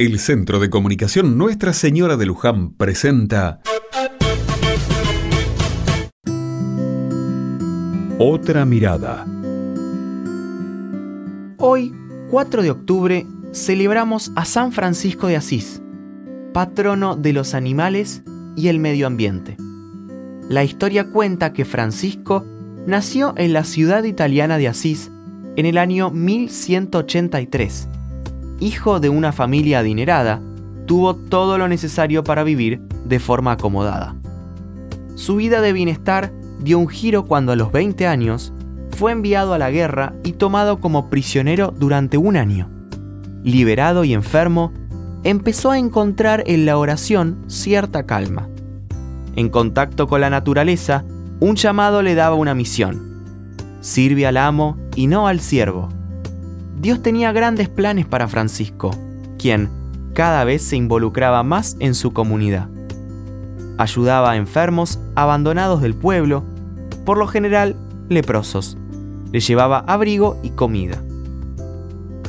El Centro de Comunicación Nuestra Señora de Luján presenta Otra mirada. Hoy, 4 de octubre, celebramos a San Francisco de Asís, patrono de los animales y el medio ambiente. La historia cuenta que Francisco nació en la ciudad italiana de Asís en el año 1183 hijo de una familia adinerada, tuvo todo lo necesario para vivir de forma acomodada. Su vida de bienestar dio un giro cuando a los 20 años fue enviado a la guerra y tomado como prisionero durante un año. Liberado y enfermo, empezó a encontrar en la oración cierta calma. En contacto con la naturaleza, un llamado le daba una misión. Sirve al amo y no al siervo. Dios tenía grandes planes para Francisco, quien cada vez se involucraba más en su comunidad. Ayudaba a enfermos abandonados del pueblo, por lo general leprosos. Le llevaba abrigo y comida.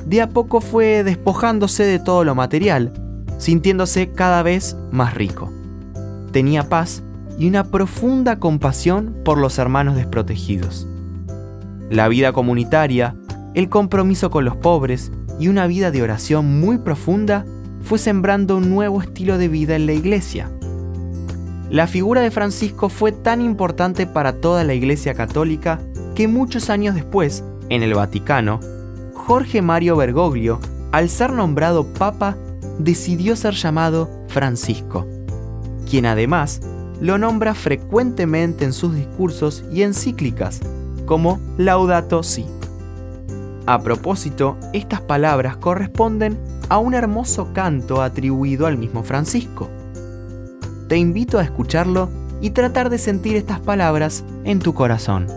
De a poco fue despojándose de todo lo material, sintiéndose cada vez más rico. Tenía paz y una profunda compasión por los hermanos desprotegidos. La vida comunitaria el compromiso con los pobres y una vida de oración muy profunda fue sembrando un nuevo estilo de vida en la iglesia. La figura de Francisco fue tan importante para toda la iglesia católica que muchos años después, en el Vaticano, Jorge Mario Bergoglio, al ser nombrado papa, decidió ser llamado Francisco, quien además lo nombra frecuentemente en sus discursos y encíclicas, como Laudato Si'. A propósito, estas palabras corresponden a un hermoso canto atribuido al mismo Francisco. Te invito a escucharlo y tratar de sentir estas palabras en tu corazón.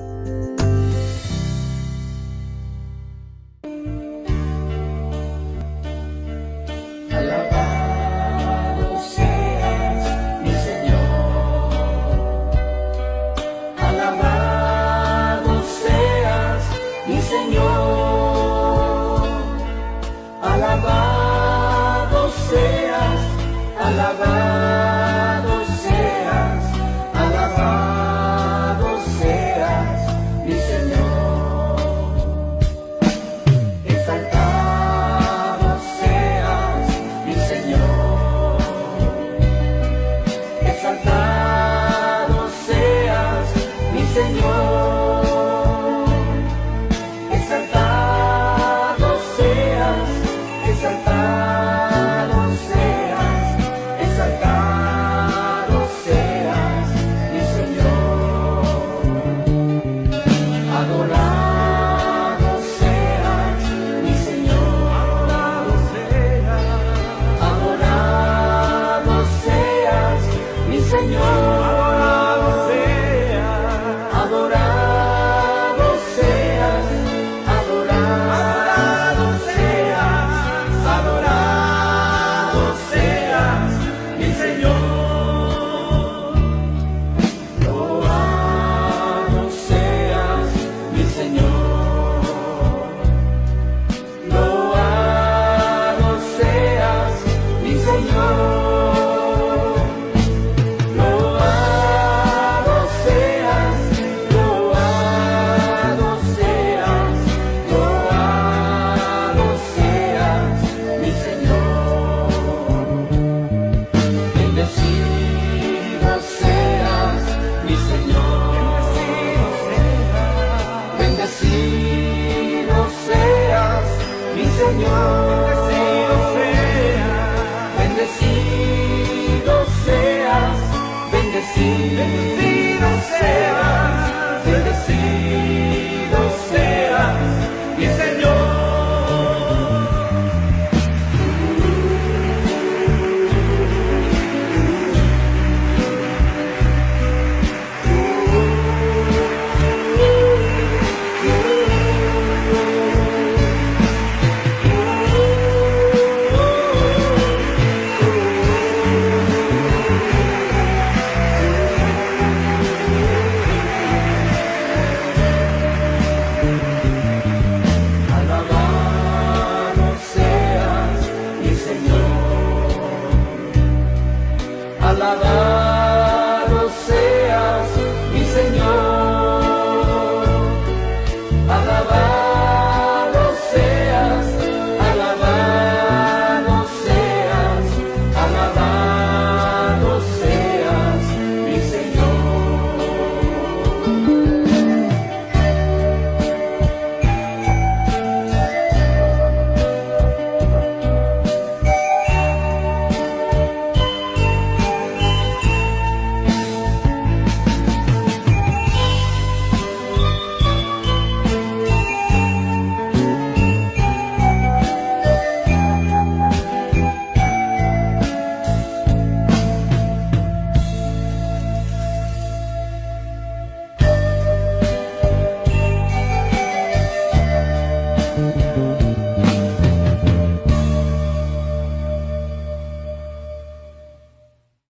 Bendecido seas, mi Señor. Bendecido seas, bendecido seas, bendecido. bendecido.